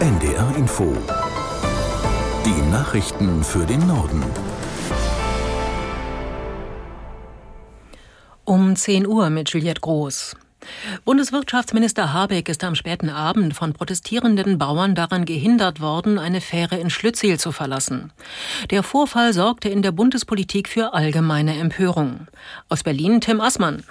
NDR Info. Die Nachrichten für den Norden. Um 10 Uhr mit Juliette Groß. Bundeswirtschaftsminister Habeck ist am späten Abend von protestierenden Bauern daran gehindert worden, eine Fähre in Schlüttsiel zu verlassen. Der Vorfall sorgte in der Bundespolitik für allgemeine Empörung. Aus Berlin Tim Assmann.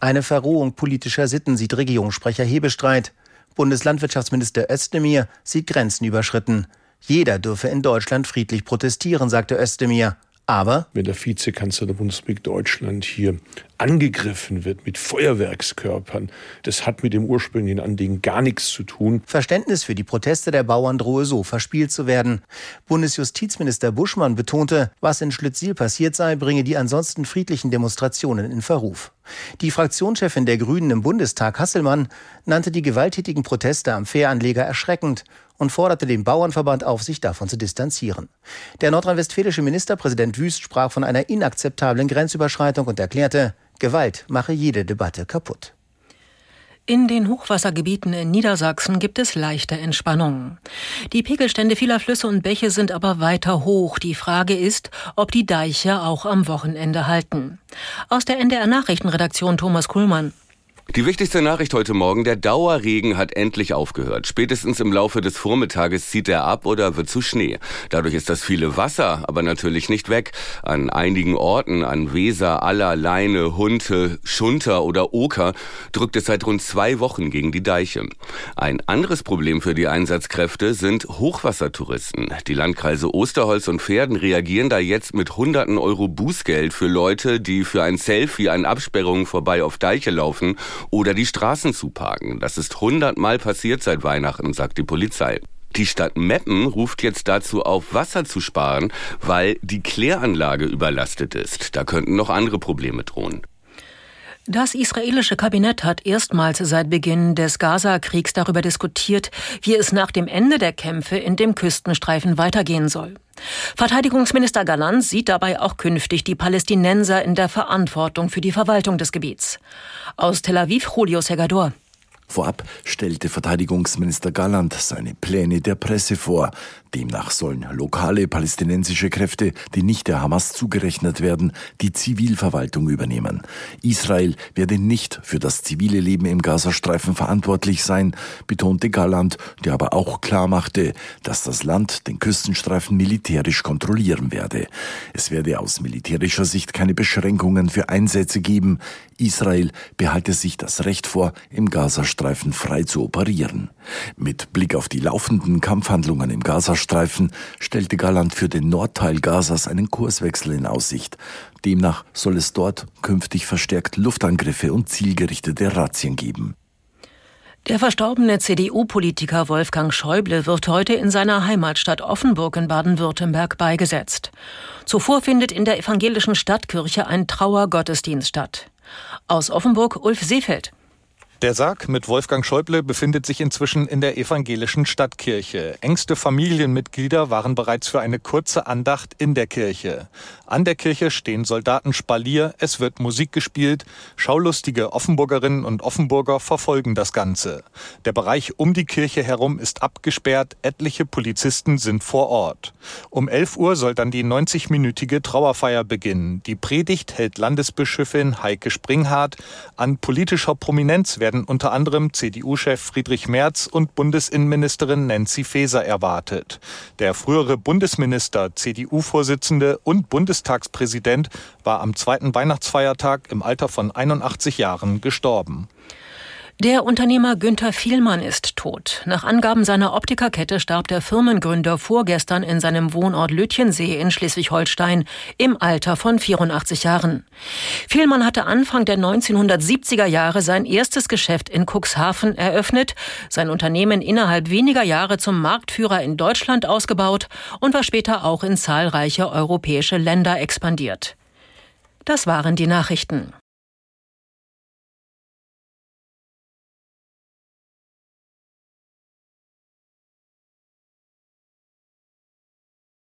Eine Verrohung politischer Sitten sieht Regierungssprecher Hebestreit. Bundeslandwirtschaftsminister Özdemir sieht Grenzen überschritten. Jeder dürfe in Deutschland friedlich protestieren, sagte Özdemir. Aber wenn der Vizekanzler der Bundesrepublik Deutschland hier angegriffen wird mit Feuerwerkskörpern, das hat mit dem ursprünglichen Anliegen gar nichts zu tun. Verständnis für die Proteste der Bauern drohe so verspielt zu werden. Bundesjustizminister Buschmann betonte, was in Schlüttsiel passiert sei, bringe die ansonsten friedlichen Demonstrationen in Verruf. Die Fraktionschefin der Grünen im Bundestag, Hasselmann, nannte die gewalttätigen Proteste am Fähranleger erschreckend und forderte den Bauernverband auf, sich davon zu distanzieren. Der nordrhein-westfälische Ministerpräsident Wüst sprach von einer inakzeptablen Grenzüberschreitung und erklärte, Gewalt mache jede Debatte kaputt. In den Hochwassergebieten in Niedersachsen gibt es leichte Entspannung. Die Pegelstände vieler Flüsse und Bäche sind aber weiter hoch. Die Frage ist, ob die Deiche auch am Wochenende halten. Aus der NDR Nachrichtenredaktion Thomas Kuhlmann. Die wichtigste Nachricht heute Morgen, der Dauerregen hat endlich aufgehört. Spätestens im Laufe des Vormittages zieht er ab oder wird zu Schnee. Dadurch ist das viele Wasser aber natürlich nicht weg. An einigen Orten, an Weser, Aller, Leine, Hunte, Schunter oder Oker, drückt es seit rund zwei Wochen gegen die Deiche. Ein anderes Problem für die Einsatzkräfte sind Hochwassertouristen. Die Landkreise Osterholz und Pferden reagieren da jetzt mit hunderten Euro Bußgeld für Leute, die für ein Selfie an Absperrungen vorbei auf Deiche laufen oder die Straßen zuparken. Das ist hundertmal passiert seit Weihnachten, sagt die Polizei. Die Stadt Meppen ruft jetzt dazu auf, Wasser zu sparen, weil die Kläranlage überlastet ist. Da könnten noch andere Probleme drohen. Das israelische Kabinett hat erstmals seit Beginn des Gaza-Kriegs darüber diskutiert, wie es nach dem Ende der Kämpfe in dem Küstenstreifen weitergehen soll. Verteidigungsminister Galant sieht dabei auch künftig die Palästinenser in der Verantwortung für die Verwaltung des Gebiets. Aus Tel Aviv, Julio Segador. Vorab stellte Verteidigungsminister Galland seine Pläne der Presse vor. Demnach sollen lokale palästinensische Kräfte, die nicht der Hamas zugerechnet werden, die Zivilverwaltung übernehmen. Israel werde nicht für das zivile Leben im Gazastreifen verantwortlich sein, betonte Galland, der aber auch klar machte, dass das Land den Küstenstreifen militärisch kontrollieren werde. Es werde aus militärischer Sicht keine Beschränkungen für Einsätze geben. Israel behalte sich das Recht vor, im Gazastreifen frei zu operieren. Mit Blick auf die laufenden Kampfhandlungen im Gazastreifen stellte Galland für den Nordteil Gazas einen Kurswechsel in Aussicht. Demnach soll es dort künftig verstärkt Luftangriffe und zielgerichtete Razzien geben. Der verstorbene CDU-Politiker Wolfgang Schäuble wird heute in seiner Heimatstadt Offenburg in Baden-Württemberg beigesetzt. Zuvor findet in der evangelischen Stadtkirche ein Trauergottesdienst statt. Aus Offenburg Ulf Seefeld. Der Sarg mit Wolfgang Schäuble befindet sich inzwischen in der evangelischen Stadtkirche. Engste Familienmitglieder waren bereits für eine kurze Andacht in der Kirche. An der Kirche stehen Soldaten Spalier, es wird Musik gespielt, schaulustige Offenburgerinnen und Offenburger verfolgen das Ganze. Der Bereich um die Kirche herum ist abgesperrt, etliche Polizisten sind vor Ort. Um 11 Uhr soll dann die 90-minütige Trauerfeier beginnen. Die Predigt hält Landesbischöfin Heike Springhardt. An politischer Prominenz werden werden unter anderem CDU-Chef Friedrich Merz und Bundesinnenministerin Nancy Faeser erwartet. Der frühere Bundesminister, CDU-Vorsitzende und Bundestagspräsident war am zweiten Weihnachtsfeiertag im Alter von 81 Jahren gestorben. Der Unternehmer Günther Vielmann ist tot. Nach Angaben seiner Optikerkette starb der Firmengründer vorgestern in seinem Wohnort Lütjensee in Schleswig-Holstein im Alter von 84 Jahren. Vielmann hatte Anfang der 1970er Jahre sein erstes Geschäft in Cuxhaven eröffnet, sein Unternehmen innerhalb weniger Jahre zum Marktführer in Deutschland ausgebaut und war später auch in zahlreiche europäische Länder expandiert. Das waren die Nachrichten.